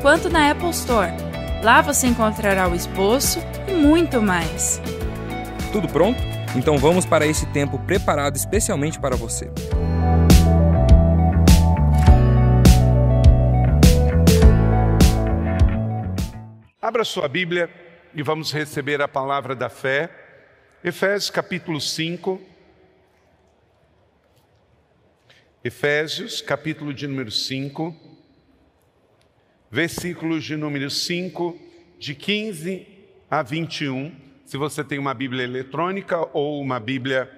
quanto na Apple Store. Lá você encontrará o esboço e muito mais. Tudo pronto? Então vamos para esse tempo preparado especialmente para você. Abra sua Bíblia e vamos receber a palavra da fé. Efésios capítulo 5. Efésios capítulo de número 5. Versículos de número 5, de 15 a 21. Se você tem uma Bíblia eletrônica ou uma Bíblia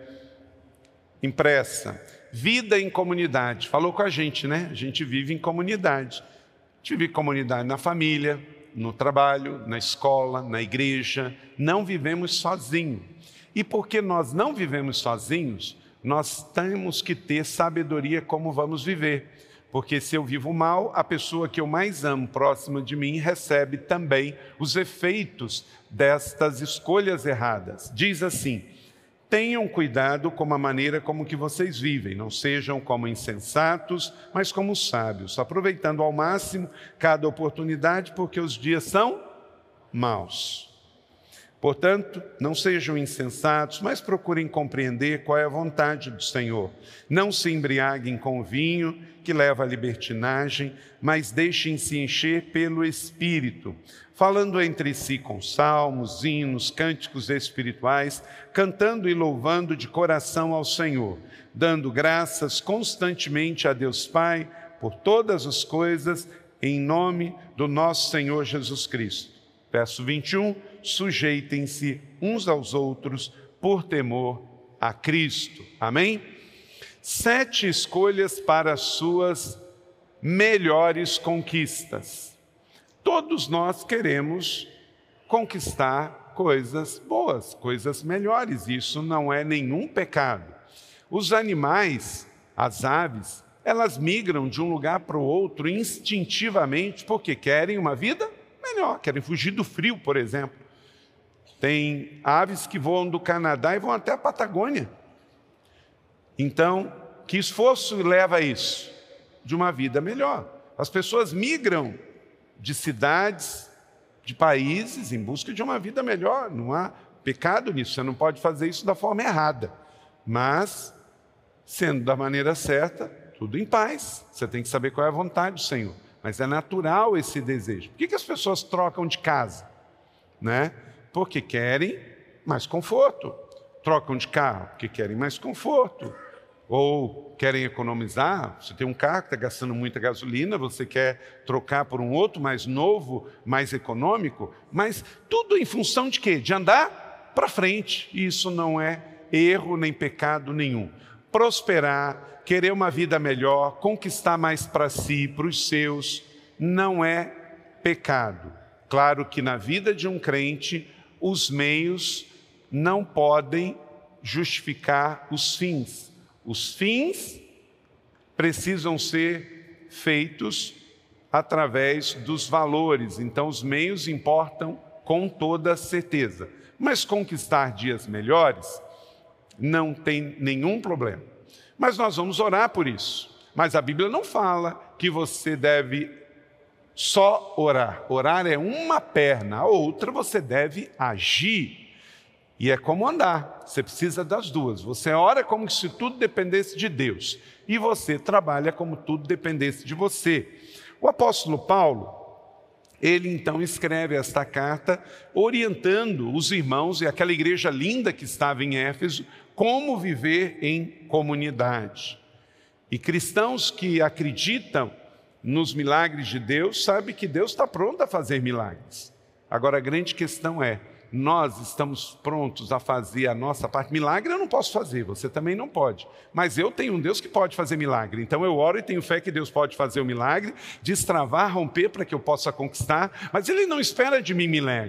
impressa. Vida em comunidade. Falou com a gente, né? A gente vive em comunidade. A gente vive comunidade na família, no trabalho, na escola, na igreja, não vivemos sozinhos. E porque nós não vivemos sozinhos, nós temos que ter sabedoria como vamos viver. Porque se eu vivo mal, a pessoa que eu mais amo próxima de mim recebe também os efeitos destas escolhas erradas. Diz assim: Tenham cuidado com a maneira como que vocês vivem, não sejam como insensatos, mas como sábios, aproveitando ao máximo cada oportunidade, porque os dias são maus. Portanto, não sejam insensatos, mas procurem compreender qual é a vontade do Senhor. Não se embriaguem com vinho, que leva à libertinagem, mas deixem-se encher pelo Espírito, falando entre si com salmos, hinos, cânticos espirituais, cantando e louvando de coração ao Senhor, dando graças constantemente a Deus Pai por todas as coisas, em nome do nosso Senhor Jesus Cristo. Verso 21 sujeitem-se uns aos outros por temor a Cristo. Amém? Sete escolhas para as suas melhores conquistas. Todos nós queremos conquistar coisas boas, coisas melhores. Isso não é nenhum pecado. Os animais, as aves, elas migram de um lugar para o outro instintivamente porque querem uma vida melhor, querem fugir do frio, por exemplo. Tem aves que voam do Canadá e vão até a Patagônia. Então, que esforço leva a isso? De uma vida melhor. As pessoas migram de cidades, de países, em busca de uma vida melhor. Não há pecado nisso, você não pode fazer isso da forma errada. Mas, sendo da maneira certa, tudo em paz. Você tem que saber qual é a vontade do Senhor. Mas é natural esse desejo. Por que, que as pessoas trocam de casa? Né? Porque querem mais conforto. Trocam de carro porque querem mais conforto. Ou querem economizar, você tem um carro que está gastando muita gasolina, você quer trocar por um outro mais novo, mais econômico, mas tudo em função de quê? De andar para frente. E isso não é erro nem pecado nenhum. Prosperar, querer uma vida melhor, conquistar mais para si, para os seus, não é pecado. Claro que na vida de um crente, os meios não podem justificar os fins. Os fins precisam ser feitos através dos valores, então os meios importam com toda certeza. Mas conquistar dias melhores não tem nenhum problema. Mas nós vamos orar por isso. Mas a Bíblia não fala que você deve só orar. Orar é uma perna, a outra você deve agir. E é como andar, você precisa das duas. Você ora como se tudo dependesse de Deus, e você trabalha como tudo dependesse de você. O apóstolo Paulo, ele então escreve esta carta orientando os irmãos e aquela igreja linda que estava em Éfeso como viver em comunidade. E cristãos que acreditam nos milagres de Deus, sabe que Deus está pronto a fazer milagres. Agora, a grande questão é: nós estamos prontos a fazer a nossa parte. Milagre eu não posso fazer, você também não pode. Mas eu tenho um Deus que pode fazer milagre. Então eu oro e tenho fé que Deus pode fazer o milagre, destravar, romper para que eu possa conquistar. Mas Ele não espera de mim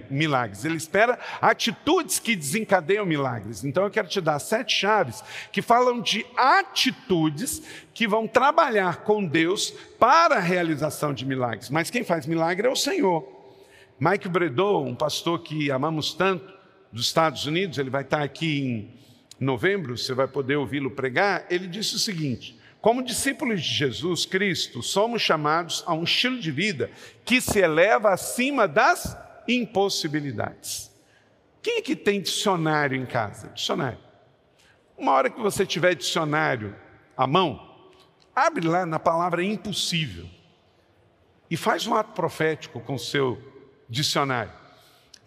milagres, Ele espera atitudes que desencadeiam milagres. Então eu quero te dar sete chaves que falam de atitudes que vão trabalhar com Deus para a realização de milagres. Mas quem faz milagre é o Senhor. Mike Bredou, um pastor que amamos tanto dos Estados Unidos, ele vai estar aqui em novembro, você vai poder ouvi-lo pregar. Ele disse o seguinte: como discípulos de Jesus Cristo, somos chamados a um estilo de vida que se eleva acima das impossibilidades. Quem é que tem dicionário em casa? Dicionário. Uma hora que você tiver dicionário à mão, abre lá na palavra impossível e faz um ato profético com o seu dicionário.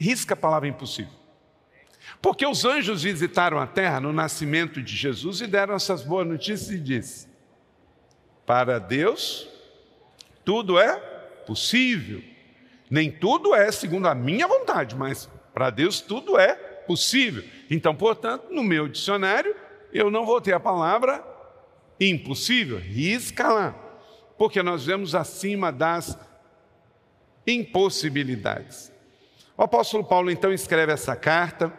Risca a palavra impossível. Porque os anjos visitaram a terra no nascimento de Jesus e deram essas boas notícias e disse: Para Deus tudo é possível. Nem tudo é segundo a minha vontade, mas para Deus tudo é possível. Então, portanto, no meu dicionário, eu não vou ter a palavra impossível, risca lá. Porque nós vemos acima das impossibilidades. O apóstolo Paulo então escreve essa carta,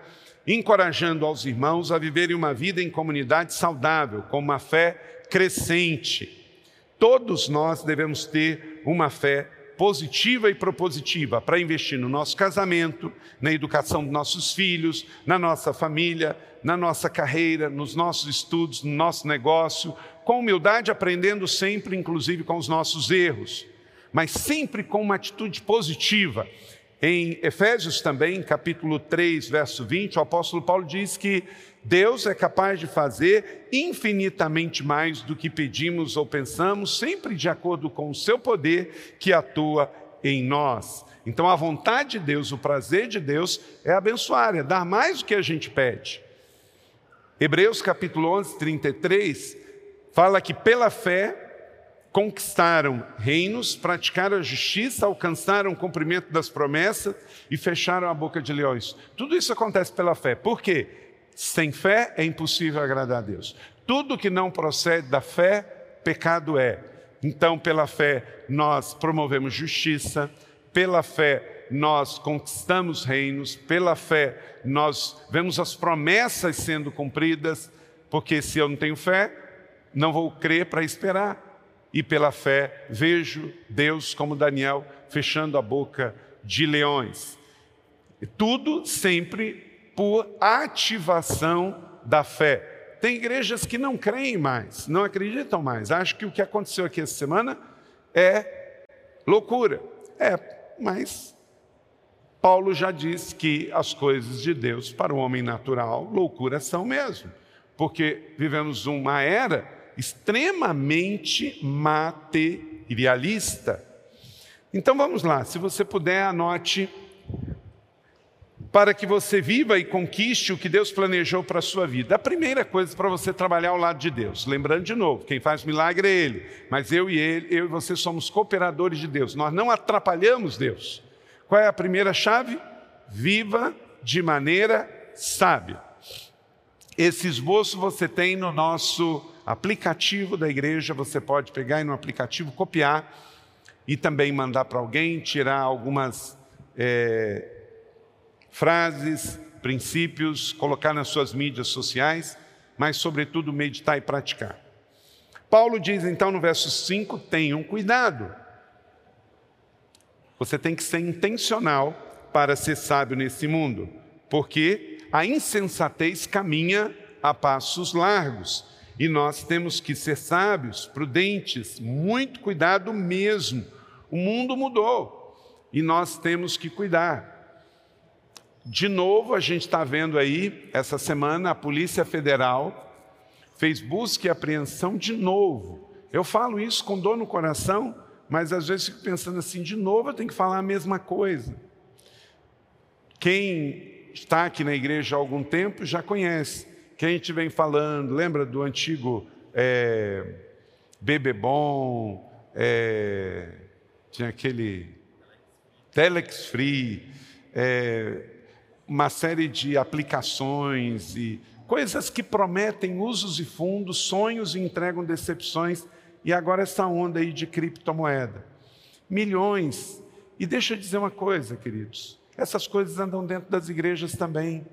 encorajando aos irmãos a viverem uma vida em comunidade saudável, com uma fé crescente. Todos nós devemos ter uma fé positiva e propositiva para investir no nosso casamento, na educação dos nossos filhos, na nossa família, na nossa carreira, nos nossos estudos, no nosso negócio, com humildade, aprendendo sempre, inclusive, com os nossos erros mas sempre com uma atitude positiva. Em Efésios também, capítulo 3, verso 20, o apóstolo Paulo diz que Deus é capaz de fazer infinitamente mais do que pedimos ou pensamos, sempre de acordo com o seu poder que atua em nós. Então, a vontade de Deus, o prazer de Deus é abençoar, é dar mais do que a gente pede. Hebreus capítulo 11, 33, fala que pela fé conquistaram reinos, praticaram a justiça, alcançaram o cumprimento das promessas e fecharam a boca de leões. Tudo isso acontece pela fé. Por quê? Sem fé é impossível agradar a Deus. Tudo que não procede da fé, pecado é. Então, pela fé, nós promovemos justiça, pela fé, nós conquistamos reinos, pela fé, nós vemos as promessas sendo cumpridas, porque se eu não tenho fé, não vou crer para esperar e pela fé vejo Deus como Daniel fechando a boca de leões. Tudo sempre por ativação da fé. Tem igrejas que não creem mais, não acreditam mais. Acho que o que aconteceu aqui essa semana é loucura. É, mas Paulo já disse que as coisas de Deus para o homem natural loucura são mesmo, porque vivemos uma era extremamente materialista. Então vamos lá, se você puder, anote para que você viva e conquiste o que Deus planejou para a sua vida. A primeira coisa para você trabalhar ao lado de Deus. Lembrando de novo, quem faz milagre é Ele, mas eu e Ele, eu e você somos cooperadores de Deus. Nós não atrapalhamos Deus. Qual é a primeira chave? Viva de maneira sábia. Esse esboço você tem no nosso aplicativo da igreja, você pode pegar e no aplicativo copiar e também mandar para alguém, tirar algumas é, frases, princípios, colocar nas suas mídias sociais, mas, sobretudo, meditar e praticar. Paulo diz então no verso 5: tenham cuidado. Você tem que ser intencional para ser sábio nesse mundo, porque a insensatez caminha a passos largos e nós temos que ser sábios, prudentes, muito cuidado mesmo. O mundo mudou e nós temos que cuidar. De novo, a gente está vendo aí, essa semana, a Polícia Federal fez busca e apreensão de novo. Eu falo isso com dor no coração, mas às vezes fico pensando assim: de novo eu tenho que falar a mesma coisa. Quem está aqui na igreja há algum tempo já conhece que a gente vem falando, lembra do antigo é, Bebebom, é, tinha aquele Telex Free, é, uma série de aplicações e coisas que prometem usos e fundos, sonhos e entregam decepções, e agora essa onda aí de criptomoeda. Milhões. E deixa eu dizer uma coisa, queridos, essas coisas andam dentro das igrejas também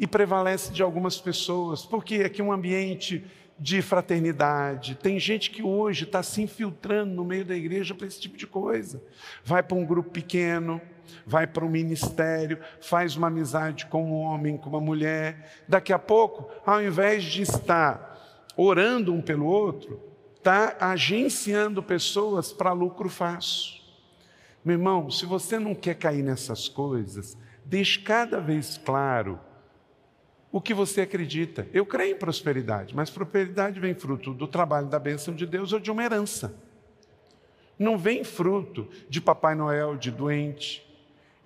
e prevalece de algumas pessoas, porque aqui é um ambiente de fraternidade. Tem gente que hoje está se infiltrando no meio da igreja para esse tipo de coisa. Vai para um grupo pequeno, vai para um ministério, faz uma amizade com um homem, com uma mulher. Daqui a pouco, ao invés de estar orando um pelo outro, está agenciando pessoas para lucro fácil. Meu irmão, se você não quer cair nessas coisas, deixe cada vez claro o que você acredita. Eu creio em prosperidade, mas prosperidade vem fruto do trabalho da bênção de Deus ou de uma herança. Não vem fruto de Papai Noel, de doente.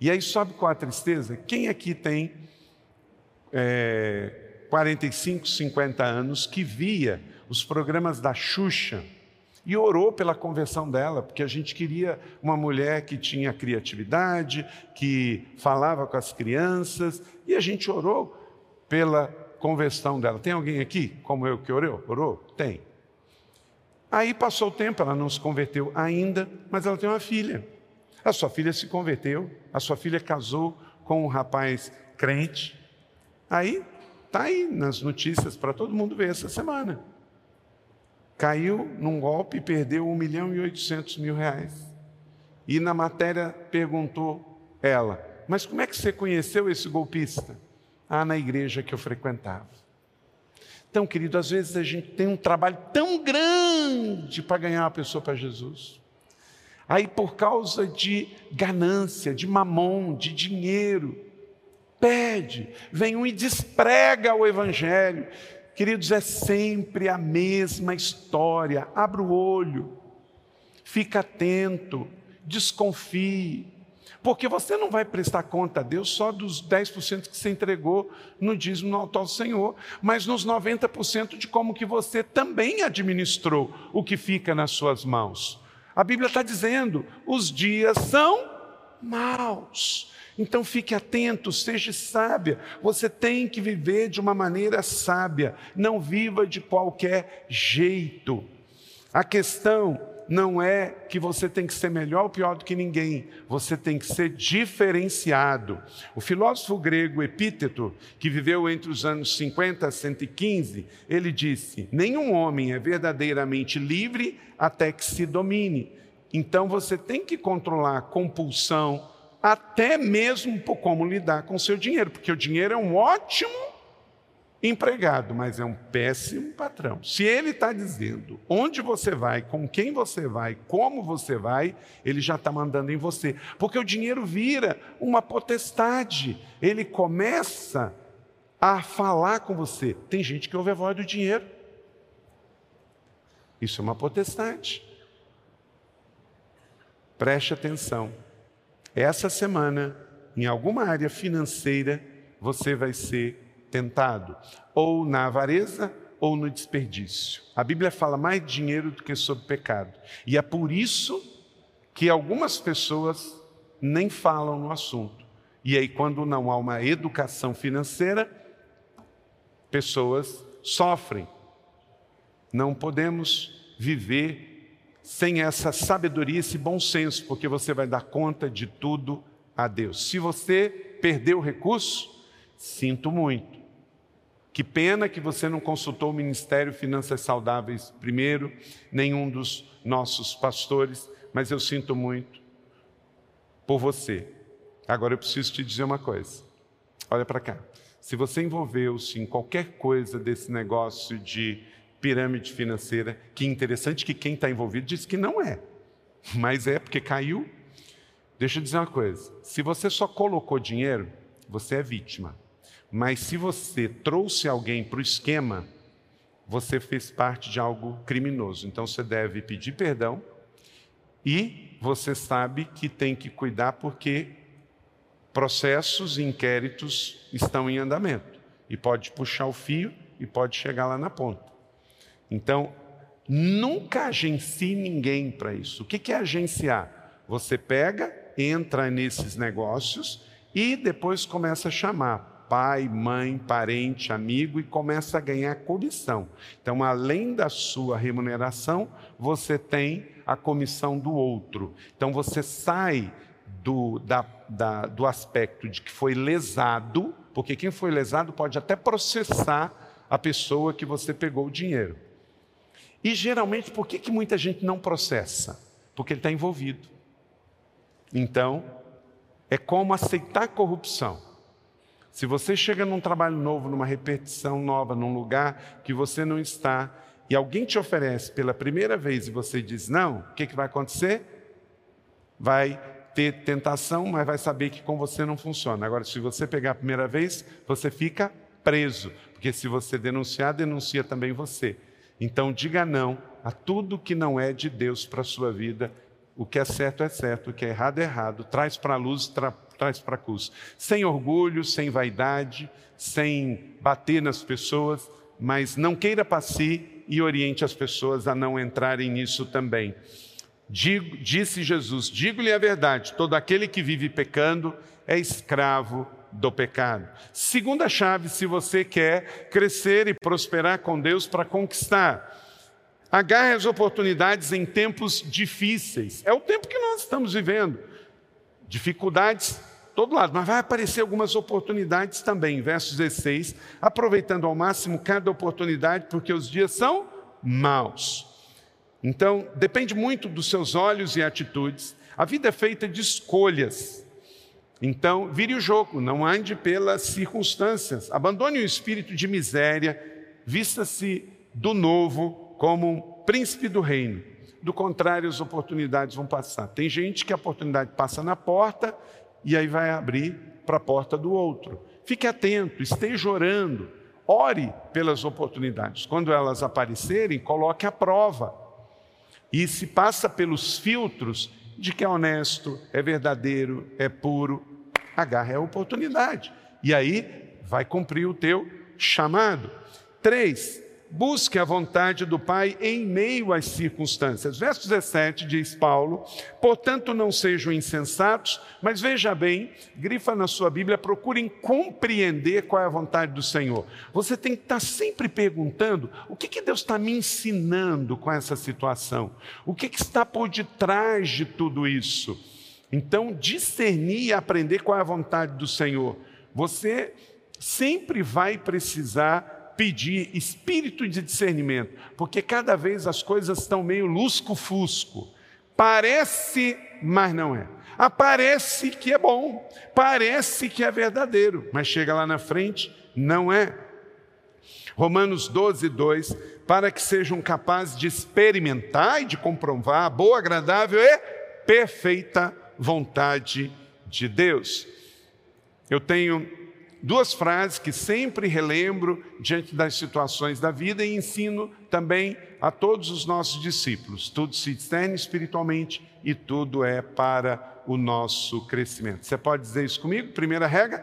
E aí, sabe qual a tristeza? Quem aqui tem é, 45, 50 anos que via os programas da Xuxa e orou pela conversão dela, porque a gente queria uma mulher que tinha criatividade, que falava com as crianças, e a gente orou pela conversão dela. Tem alguém aqui, como eu, que orou? Orou? Tem. Aí passou o tempo, ela não se converteu ainda, mas ela tem uma filha. A sua filha se converteu, a sua filha casou com um rapaz crente. Aí, está aí nas notícias para todo mundo ver essa semana. Caiu num golpe e perdeu 1 milhão e 800 mil reais. E na matéria perguntou ela, mas como é que você conheceu esse golpista? Ah, na igreja que eu frequentava. Então, querido, às vezes a gente tem um trabalho tão grande para ganhar uma pessoa para Jesus. Aí, por causa de ganância, de mamon, de dinheiro, pede, vem um e desprega o Evangelho. Queridos, é sempre a mesma história. Abra o olho, fica atento, desconfie. Porque você não vai prestar conta a Deus só dos 10% que você entregou no dízimo no altar do Senhor, mas nos 90% de como que você também administrou o que fica nas suas mãos. A Bíblia está dizendo: os dias são maus. Então fique atento, seja sábia. Você tem que viver de uma maneira sábia, não viva de qualquer jeito. A questão não é que você tem que ser melhor ou pior do que ninguém, você tem que ser diferenciado. O filósofo grego Epíteto, que viveu entre os anos 50 a 115, ele disse: Nenhum homem é verdadeiramente livre até que se domine. Então você tem que controlar a compulsão, até mesmo por como lidar com seu dinheiro, porque o dinheiro é um ótimo empregado, mas é um péssimo patrão. Se ele está dizendo onde você vai, com quem você vai, como você vai, ele já está mandando em você. Porque o dinheiro vira uma potestade. Ele começa a falar com você. Tem gente que ouve a voz do dinheiro. Isso é uma potestade. Preste atenção. Essa semana, em alguma área financeira, você vai ser tentado, ou na avareza ou no desperdício. A Bíblia fala mais de dinheiro do que sobre pecado. E é por isso que algumas pessoas nem falam no assunto. E aí, quando não há uma educação financeira, pessoas sofrem. Não podemos viver sem essa sabedoria, esse bom senso, porque você vai dar conta de tudo a Deus. Se você perdeu o recurso, sinto muito. Que pena que você não consultou o Ministério Finanças Saudáveis primeiro, nenhum dos nossos pastores, mas eu sinto muito por você. Agora eu preciso te dizer uma coisa. Olha para cá. Se você envolveu-se em qualquer coisa desse negócio de pirâmide financeira, que interessante que quem está envolvido diz que não é, mas é porque caiu. Deixa eu dizer uma coisa: se você só colocou dinheiro, você é vítima. Mas se você trouxe alguém para o esquema, você fez parte de algo criminoso. Então você deve pedir perdão e você sabe que tem que cuidar porque processos e inquéritos estão em andamento e pode puxar o fio e pode chegar lá na ponta. Então, nunca agencie ninguém para isso. O que é agenciar? Você pega, entra nesses negócios E depois começa a chamar pai, mãe, parente, amigo e começa a ganhar comissão. Então, além da sua remuneração, você tem a comissão do outro. Então, você sai do, da, da, do aspecto de que foi lesado, porque quem foi lesado pode até processar a pessoa que você pegou o dinheiro. E geralmente, por que, que muita gente não processa? Porque ele está envolvido. Então, é como aceitar corrupção. Se você chega num trabalho novo, numa repetição nova, num lugar que você não está, e alguém te oferece pela primeira vez e você diz não, o que, que vai acontecer? Vai ter tentação, mas vai saber que com você não funciona. Agora, se você pegar a primeira vez, você fica preso, porque se você denunciar, denuncia também você. Então, diga não a tudo que não é de Deus para a sua vida. O que é certo é certo, o que é errado é errado. Traz para a luz, tra a cruz. Sem orgulho, sem vaidade, sem bater nas pessoas, mas não queira para si e oriente as pessoas a não entrarem nisso também. Digo, disse Jesus: digo-lhe a verdade, todo aquele que vive pecando é escravo do pecado. Segunda chave, se você quer crescer e prosperar com Deus para conquistar. Agarre as oportunidades em tempos difíceis. É o tempo que nós estamos vivendo. Dificuldades todo lado, mas vai aparecer algumas oportunidades também. Verso 16: aproveitando ao máximo cada oportunidade, porque os dias são maus. Então, depende muito dos seus olhos e atitudes. A vida é feita de escolhas. Então, vire o jogo, não ande pelas circunstâncias. Abandone o espírito de miséria, vista-se do novo como um príncipe do reino. Do contrário, as oportunidades vão passar. Tem gente que a oportunidade passa na porta e aí vai abrir para a porta do outro. Fique atento, esteja orando, ore pelas oportunidades. Quando elas aparecerem, coloque a prova e se passa pelos filtros de que é honesto, é verdadeiro, é puro, agarre a oportunidade. E aí vai cumprir o teu chamado. Três, Busque a vontade do Pai em meio às circunstâncias. Verso 17 diz Paulo: Portanto, não sejam insensatos, mas veja bem, grifa na sua Bíblia, procurem compreender qual é a vontade do Senhor. Você tem que estar sempre perguntando: o que, que Deus está me ensinando com essa situação? O que, que está por detrás de tudo isso? Então, discernir e aprender qual é a vontade do Senhor. Você sempre vai precisar pedir espírito de discernimento, porque cada vez as coisas estão meio lusco-fusco. Parece, mas não é. Aparece que é bom, parece que é verdadeiro, mas chega lá na frente, não é. Romanos 12, 2: para que sejam capazes de experimentar e de comprovar a boa, agradável e perfeita vontade de Deus. Eu tenho duas frases que sempre relembro diante das situações da vida e ensino também a todos os nossos discípulos. Tudo se discerne espiritualmente e tudo é para o nosso crescimento. Você pode dizer isso comigo? Primeira regra: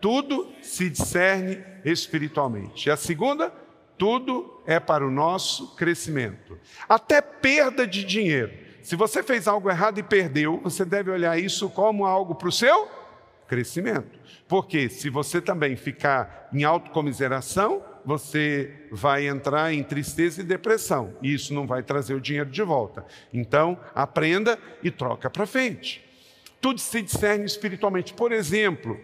tudo se discerne espiritualmente. E a segunda, tudo é para o nosso crescimento. Até perda de dinheiro. Se você fez algo errado e perdeu, você deve olhar isso como algo para o seu crescimento. Porque se você também ficar em autocomiseração, você vai entrar em tristeza e depressão, e isso não vai trazer o dinheiro de volta. Então, aprenda e troca para frente. Tudo se discerne espiritualmente. Por exemplo,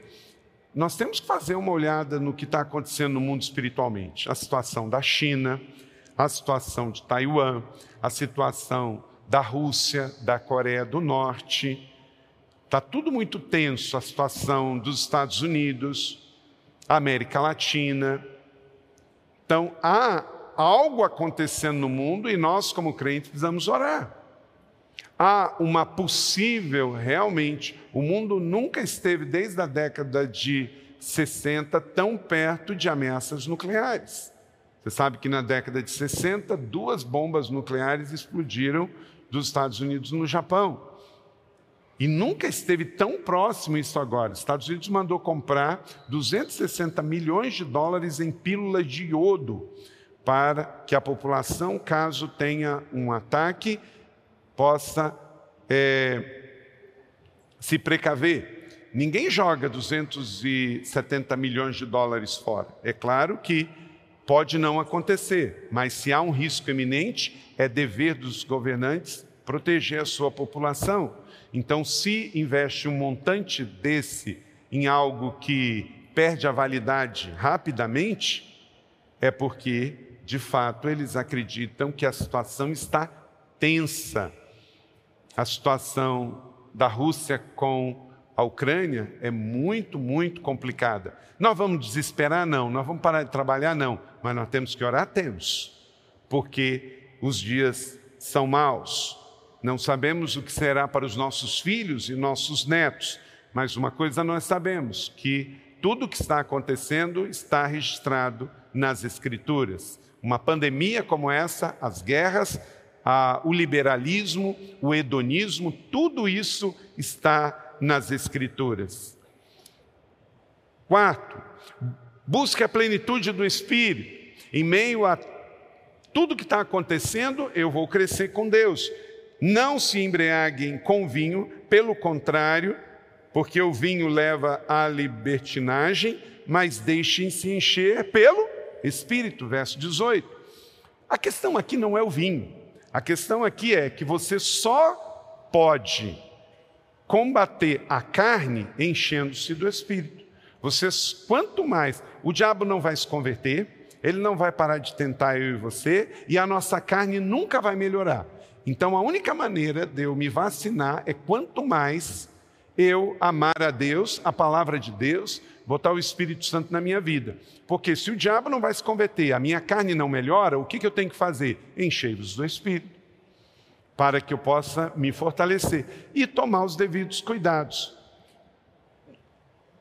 nós temos que fazer uma olhada no que está acontecendo no mundo espiritualmente. A situação da China, a situação de Taiwan, a situação da Rússia, da Coreia do Norte, Está tudo muito tenso a situação dos Estados Unidos, América Latina. Então, há algo acontecendo no mundo e nós, como crentes, precisamos orar. Há uma possível, realmente, o mundo nunca esteve, desde a década de 60, tão perto de ameaças nucleares. Você sabe que na década de 60, duas bombas nucleares explodiram dos Estados Unidos no Japão. E nunca esteve tão próximo isso agora. Os Estados Unidos mandou comprar 260 milhões de dólares em pílulas de iodo para que a população, caso tenha um ataque, possa é, se precaver. ninguém joga 270 milhões de dólares fora. É claro que pode não acontecer, mas se há um risco iminente, é dever dos governantes proteger a sua população. Então, se investe um montante desse em algo que perde a validade rapidamente, é porque, de fato, eles acreditam que a situação está tensa. A situação da Rússia com a Ucrânia é muito, muito complicada. Nós vamos desesperar? Não. Nós vamos parar de trabalhar? Não. Mas nós temos que orar? Temos. Porque os dias são maus. Não sabemos o que será para os nossos filhos e nossos netos. Mas uma coisa nós sabemos: que tudo o que está acontecendo está registrado nas Escrituras. Uma pandemia como essa, as guerras, a, o liberalismo, o hedonismo, tudo isso está nas Escrituras. Quarto, busque a plenitude do Espírito. Em meio a tudo que está acontecendo, eu vou crescer com Deus. Não se embriaguem com vinho, pelo contrário, porque o vinho leva à libertinagem, mas deixem-se encher pelo Espírito, verso 18. A questão aqui não é o vinho, a questão aqui é que você só pode combater a carne enchendo-se do Espírito. Você, quanto mais, o diabo não vai se converter, ele não vai parar de tentar eu e você, e a nossa carne nunca vai melhorar. Então a única maneira de eu me vacinar é quanto mais eu amar a Deus, a palavra de Deus, botar o Espírito Santo na minha vida. Porque se o diabo não vai se converter, a minha carne não melhora, o que, que eu tenho que fazer? Encher-vos do Espírito, para que eu possa me fortalecer e tomar os devidos cuidados.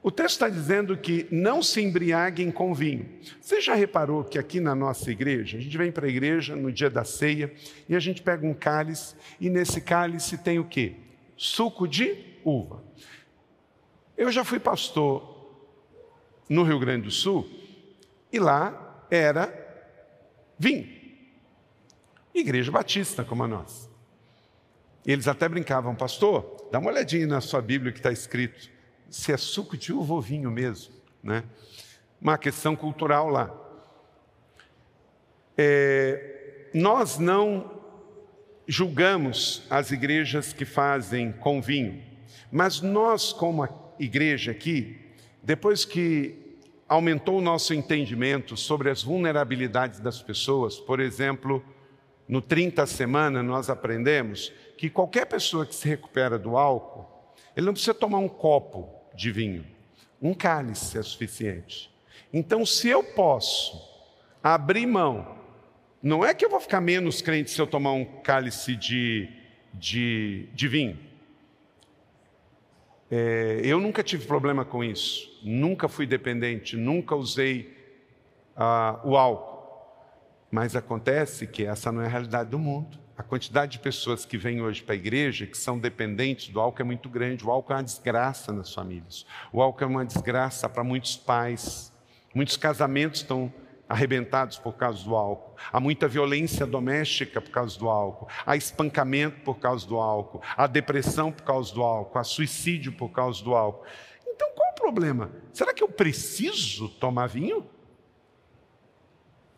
O texto está dizendo que não se embriaguem com vinho. Você já reparou que aqui na nossa igreja, a gente vem para a igreja no dia da ceia e a gente pega um cálice e nesse cálice tem o quê? Suco de uva. Eu já fui pastor no Rio Grande do Sul e lá era vinho. Igreja Batista como a nossa. Eles até brincavam, pastor, dá uma olhadinha na sua Bíblia que está escrito se é suco de uva ou vinho mesmo, né? Uma questão cultural lá. É, nós não julgamos as igrejas que fazem com vinho, mas nós, como igreja aqui, depois que aumentou o nosso entendimento sobre as vulnerabilidades das pessoas, por exemplo, no 30 semana nós aprendemos que qualquer pessoa que se recupera do álcool, ele não precisa tomar um copo de vinho. Um cálice é suficiente. Então, se eu posso abrir mão, não é que eu vou ficar menos crente se eu tomar um cálice de, de, de vinho. É, eu nunca tive problema com isso, nunca fui dependente, nunca usei ah, o álcool. Mas acontece que essa não é a realidade do mundo. A quantidade de pessoas que vêm hoje para a igreja, que são dependentes do álcool, é muito grande. O álcool é uma desgraça nas famílias. O álcool é uma desgraça para muitos pais. Muitos casamentos estão arrebentados por causa do álcool. Há muita violência doméstica por causa do álcool. Há espancamento por causa do álcool. Há depressão por causa do álcool. Há suicídio por causa do álcool. Então qual o problema? Será que eu preciso tomar vinho?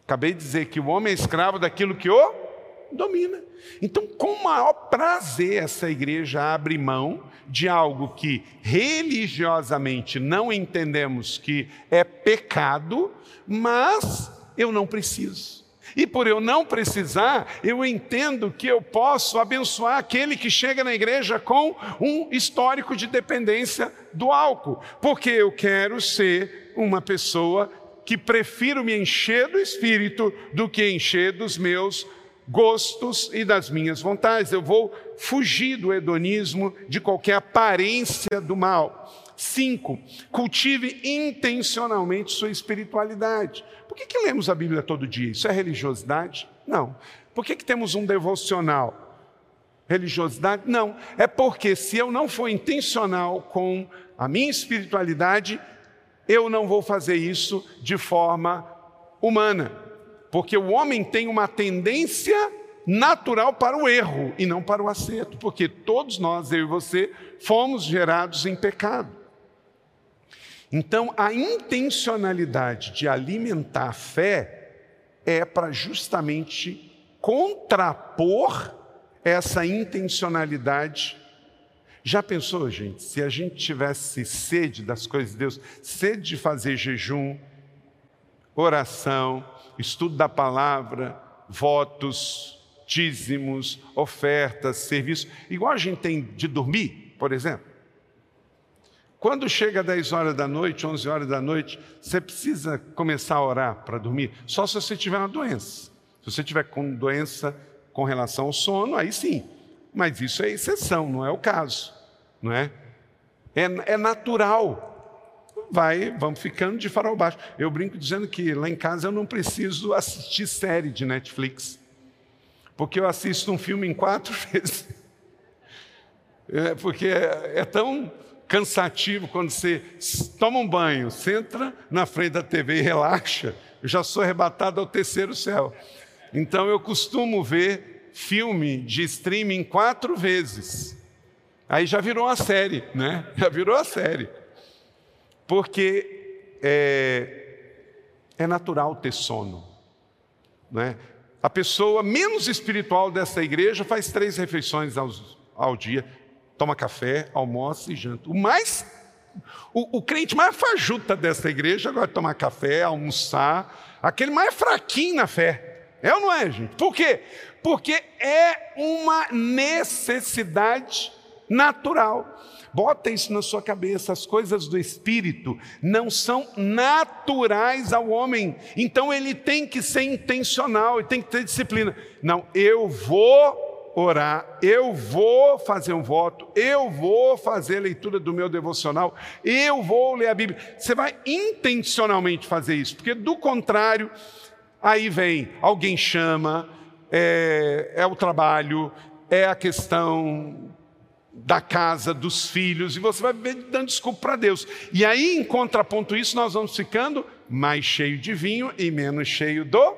Acabei de dizer que o homem é escravo daquilo que o domina. Então, com maior prazer, essa igreja abre mão de algo que religiosamente não entendemos que é pecado, mas eu não preciso. E por eu não precisar, eu entendo que eu posso abençoar aquele que chega na igreja com um histórico de dependência do álcool, porque eu quero ser uma pessoa que prefiro me encher do espírito do que encher dos meus gostos e das minhas vontades. Eu vou fugir do hedonismo, de qualquer aparência do mal. Cinco, cultive intencionalmente sua espiritualidade. Por que, que lemos a Bíblia todo dia? Isso é religiosidade? Não. Por que, que temos um devocional? Religiosidade? Não. É porque se eu não for intencional com a minha espiritualidade, eu não vou fazer isso de forma humana porque o homem tem uma tendência natural para o erro e não para o acerto, porque todos nós, eu e você, fomos gerados em pecado. Então, a intencionalidade de alimentar a fé é para justamente contrapor essa intencionalidade. Já pensou, gente, se a gente tivesse sede das coisas de Deus, sede de fazer jejum, oração, estudo da palavra, votos, dízimos, ofertas, serviços, igual a gente tem de dormir, por exemplo. Quando chega 10 horas da noite, 11 horas da noite, você precisa começar a orar para dormir, só se você tiver uma doença. Se você tiver com doença com relação ao sono, aí sim. Mas isso é exceção, não é o caso, não é? É, é natural. Vai, vamos ficando de farol baixo. Eu brinco dizendo que lá em casa eu não preciso assistir série de Netflix, porque eu assisto um filme em quatro vezes. É, porque é, tão cansativo quando você toma um banho, senta na frente da TV e relaxa, eu já sou arrebatado ao terceiro céu. Então eu costumo ver filme de streaming quatro vezes. Aí já virou uma série, né? Já virou a série. Porque é, é natural ter sono. Né? A pessoa menos espiritual dessa igreja faz três refeições ao, ao dia toma café, almoça e janta. O mais o, o, crente mais fajuta dessa igreja agora tomar café, almoçar, aquele mais fraquinho na fé. É ou não é, gente? Por quê? Porque é uma necessidade natural. Bota isso na sua cabeça, as coisas do espírito não são naturais ao homem. Então ele tem que ser intencional, ele tem que ter disciplina. Não, eu vou orar, eu vou fazer um voto, eu vou fazer a leitura do meu devocional, eu vou ler a Bíblia. Você vai intencionalmente fazer isso, porque do contrário, aí vem, alguém chama, é, é o trabalho, é a questão da casa, dos filhos, e você vai dando desculpa para Deus. E aí, em contraponto isso, nós vamos ficando mais cheio de vinho e menos cheio do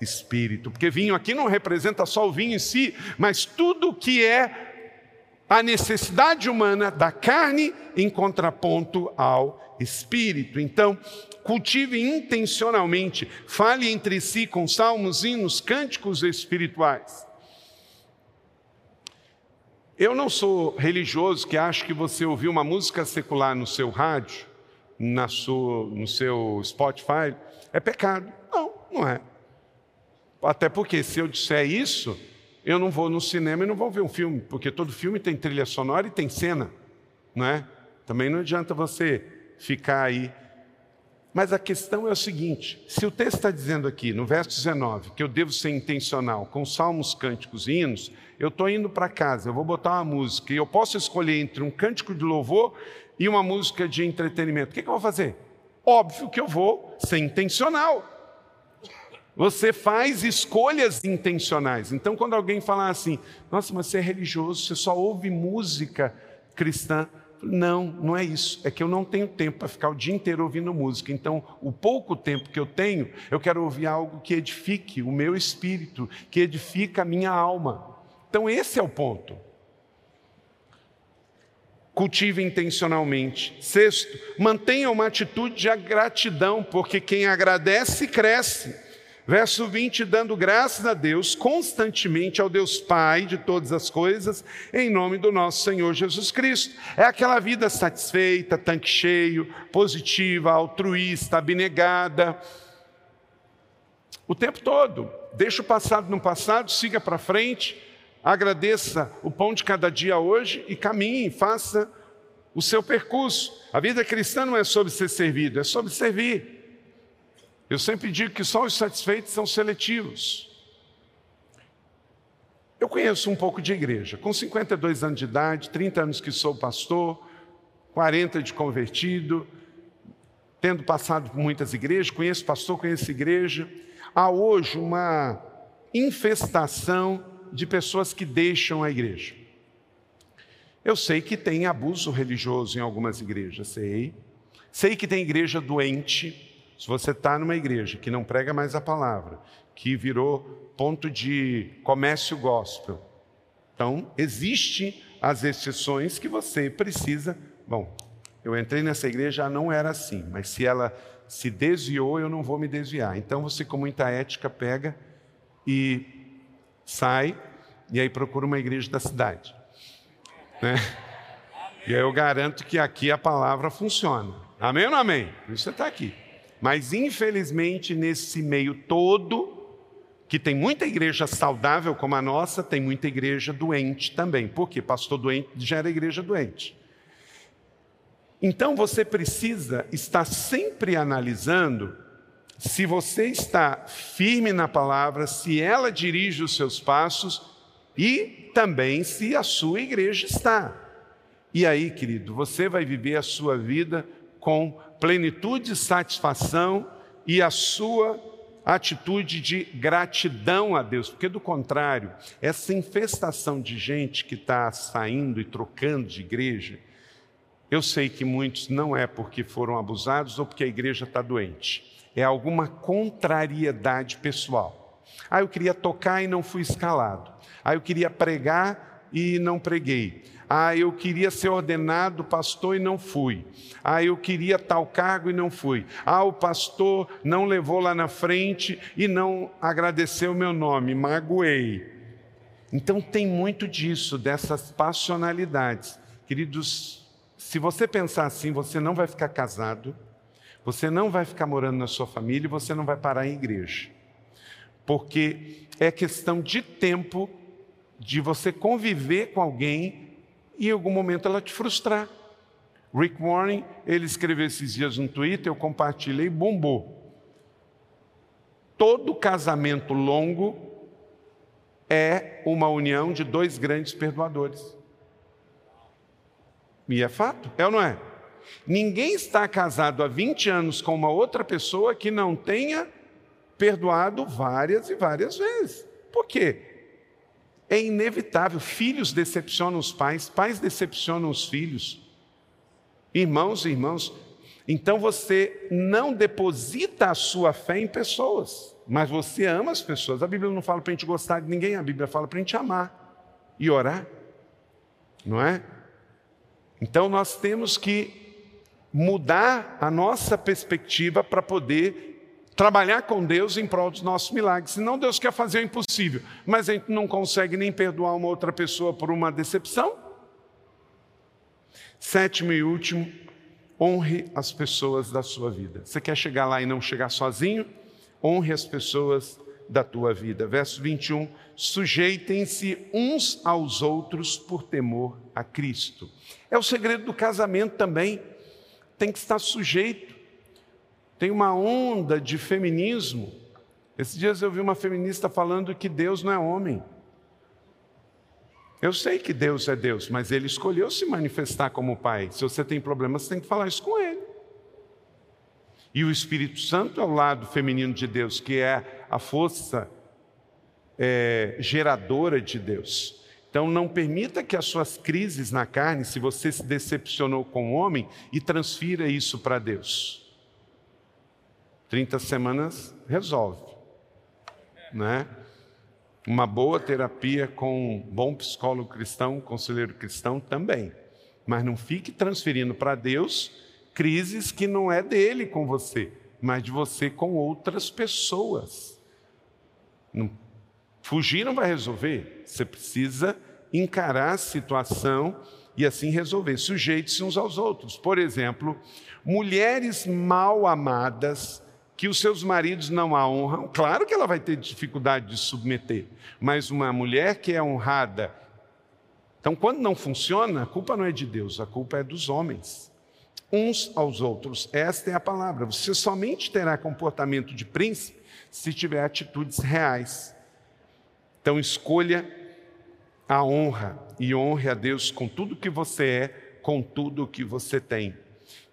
espírito, porque vinho aqui não representa só o vinho em si, mas tudo que é a necessidade humana da carne em contraponto ao espírito. Então, cultive intencionalmente, fale entre si com salmos, hinos, cânticos espirituais. Eu não sou religioso que acho que você ouvir uma música secular no seu rádio, na sua, no seu Spotify, é pecado. Não, não é. Até porque, se eu disser isso, eu não vou no cinema e não vou ver um filme, porque todo filme tem trilha sonora e tem cena, não é? Também não adianta você ficar aí. Mas a questão é o seguinte: se o texto está dizendo aqui, no verso 19, que eu devo ser intencional com salmos, cânticos e hinos, eu estou indo para casa, eu vou botar uma música e eu posso escolher entre um cântico de louvor e uma música de entretenimento. O que, que eu vou fazer? Óbvio que eu vou ser intencional. Você faz escolhas intencionais. Então, quando alguém falar assim, nossa, mas você é religioso, você só ouve música cristã. Não, não é isso. É que eu não tenho tempo para ficar o dia inteiro ouvindo música. Então, o pouco tempo que eu tenho, eu quero ouvir algo que edifique o meu espírito, que edifica a minha alma. Então, esse é o ponto. Cultive intencionalmente. Sexto, mantenha uma atitude de gratidão, porque quem agradece, cresce. Verso 20, dando graças a Deus constantemente ao Deus Pai de todas as coisas, em nome do nosso Senhor Jesus Cristo. É aquela vida satisfeita, tanque cheio, positiva, altruísta, abnegada. O tempo todo. Deixa o passado no passado, siga para frente, agradeça o pão de cada dia hoje e caminhe, faça o seu percurso. A vida cristã não é sobre ser servido, é sobre servir. Eu sempre digo que só os satisfeitos são seletivos. Eu conheço um pouco de igreja. Com 52 anos de idade, 30 anos que sou pastor, 40 de convertido, tendo passado por muitas igrejas, conheço pastor, conheço igreja. Há hoje uma infestação de pessoas que deixam a igreja. Eu sei que tem abuso religioso em algumas igrejas, sei. Sei que tem igreja doente, se você está numa igreja que não prega mais a palavra, que virou ponto de comércio gospel, então existe as exceções que você precisa. Bom, Eu entrei nessa igreja, não era assim, mas se ela se desviou, eu não vou me desviar. Então você, com muita ética, pega e sai e aí procura uma igreja da cidade. Né? E aí eu garanto que aqui a palavra funciona. Amém ou não amém? Por isso você está aqui. Mas infelizmente, nesse meio todo, que tem muita igreja saudável como a nossa, tem muita igreja doente também. Por quê? Pastor doente gera igreja doente. Então você precisa estar sempre analisando se você está firme na palavra, se ela dirige os seus passos e também se a sua igreja está. E aí, querido, você vai viver a sua vida com plenitude e satisfação e a sua atitude de gratidão a Deus, porque do contrário, essa infestação de gente que está saindo e trocando de igreja, eu sei que muitos não é porque foram abusados ou porque a igreja está doente é alguma contrariedade pessoal. Ah, eu queria tocar e não fui escalado. Ah, eu queria pregar e não preguei. Ah, eu queria ser ordenado pastor e não fui. Ah, eu queria tal cargo e não fui. Ah, o pastor não levou lá na frente e não agradeceu o meu nome, magoei. Então tem muito disso, dessas passionalidades. Queridos, se você pensar assim, você não vai ficar casado, você não vai ficar morando na sua família você não vai parar em igreja. Porque é questão de tempo de você conviver com alguém e em algum momento ela te frustrar. Rick Warren, ele escreveu esses dias no Twitter, eu compartilhei, bombou. Todo casamento longo é uma união de dois grandes perdoadores. E é fato, é ou não é? Ninguém está casado há 20 anos com uma outra pessoa que não tenha perdoado várias e várias vezes. Por quê? É inevitável. Filhos decepcionam os pais, pais decepcionam os filhos, irmãos e irmãos. Então você não deposita a sua fé em pessoas, mas você ama as pessoas. A Bíblia não fala para a gente gostar de ninguém, a Bíblia fala para a gente amar e orar, não é? Então nós temos que mudar a nossa perspectiva para poder trabalhar com Deus em prol dos nossos milagres. Senão Deus quer fazer o impossível, mas a gente não consegue nem perdoar uma outra pessoa por uma decepção. Sétimo e último, honre as pessoas da sua vida. Você quer chegar lá e não chegar sozinho? Honre as pessoas da tua vida. Verso 21, sujeitem-se uns aos outros por temor a Cristo. É o segredo do casamento também tem que estar sujeito. Tem uma onda de feminismo. Esses dias eu vi uma feminista falando que Deus não é homem. Eu sei que Deus é Deus, mas ele escolheu se manifestar como Pai. Se você tem problema, você tem que falar isso com ele. E o Espírito Santo é o lado feminino de Deus, que é a força é, geradora de Deus. Então, não permita que as suas crises na carne, se você se decepcionou com o homem, e transfira isso para Deus. 30 semanas resolve, né? Uma boa terapia com um bom psicólogo cristão, conselheiro cristão também. Mas não fique transferindo para Deus crises que não é dele com você, mas de você com outras pessoas. Não, fugir não vai resolver. Você precisa encarar a situação e assim resolver. Sujeite-se uns aos outros. Por exemplo, mulheres mal amadas que os seus maridos não a honram, claro que ela vai ter dificuldade de submeter, mas uma mulher que é honrada. Então, quando não funciona, a culpa não é de Deus, a culpa é dos homens. Uns aos outros, esta é a palavra. Você somente terá comportamento de príncipe se tiver atitudes reais. Então, escolha a honra e honre a Deus com tudo que você é, com tudo que você tem.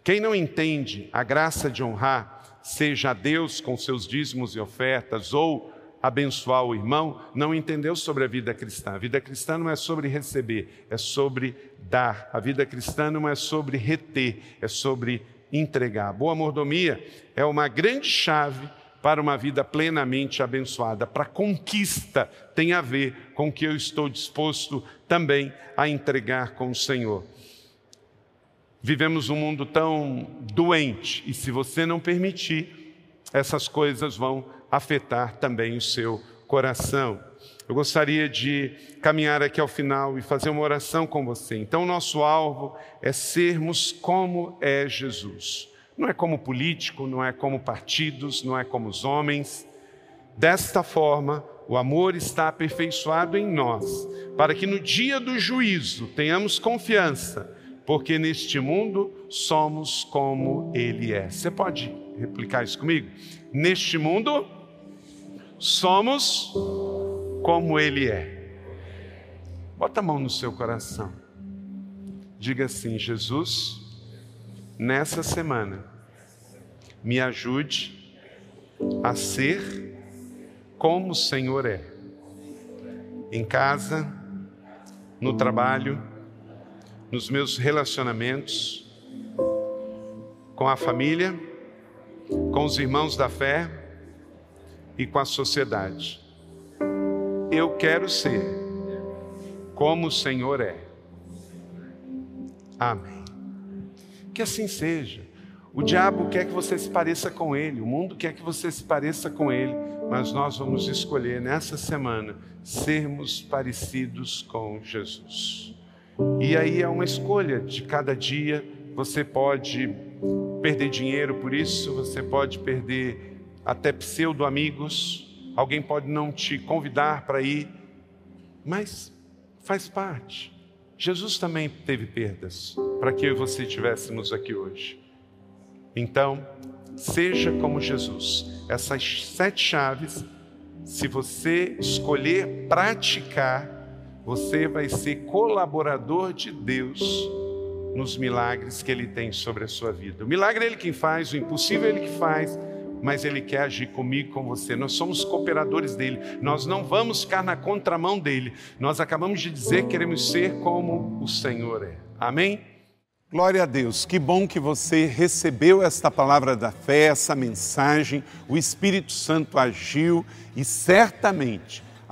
Quem não entende a graça de honrar, seja a Deus com seus dízimos e ofertas ou abençoar o irmão, não entendeu sobre a vida cristã. A vida cristã não é sobre receber, é sobre dar. A vida cristã não é sobre reter, é sobre entregar. Boa mordomia é uma grande chave para uma vida plenamente abençoada. Para conquista tem a ver com o que eu estou disposto também a entregar com o Senhor. Vivemos um mundo tão doente e se você não permitir, essas coisas vão afetar também o seu coração. Eu gostaria de caminhar aqui ao final e fazer uma oração com você. Então, nosso alvo é sermos como é Jesus. Não é como político, não é como partidos, não é como os homens. Desta forma, o amor está aperfeiçoado em nós, para que no dia do juízo tenhamos confiança porque neste mundo somos como Ele é. Você pode replicar isso comigo? Neste mundo somos como Ele é. Bota a mão no seu coração. Diga assim: Jesus, nessa semana, me ajude a ser como o Senhor é. Em casa, no trabalho, nos meus relacionamentos com a família, com os irmãos da fé e com a sociedade. Eu quero ser como o Senhor é. Amém. Que assim seja. O diabo quer que você se pareça com ele, o mundo quer que você se pareça com ele, mas nós vamos escolher nessa semana sermos parecidos com Jesus. E aí é uma escolha de cada dia. Você pode perder dinheiro por isso, você pode perder até pseudo amigos, alguém pode não te convidar para ir, mas faz parte. Jesus também teve perdas para que eu e você estivéssemos aqui hoje. Então, seja como Jesus. Essas sete chaves, se você escolher praticar, você vai ser colaborador de Deus nos milagres que Ele tem sobre a sua vida. O milagre é Ele quem faz, o impossível é Ele que faz, mas Ele quer agir comigo, com você. Nós somos cooperadores dele, nós não vamos ficar na contramão dele. Nós acabamos de dizer que queremos ser como o Senhor é. Amém? Glória a Deus, que bom que você recebeu esta palavra da fé, essa mensagem, o Espírito Santo agiu e certamente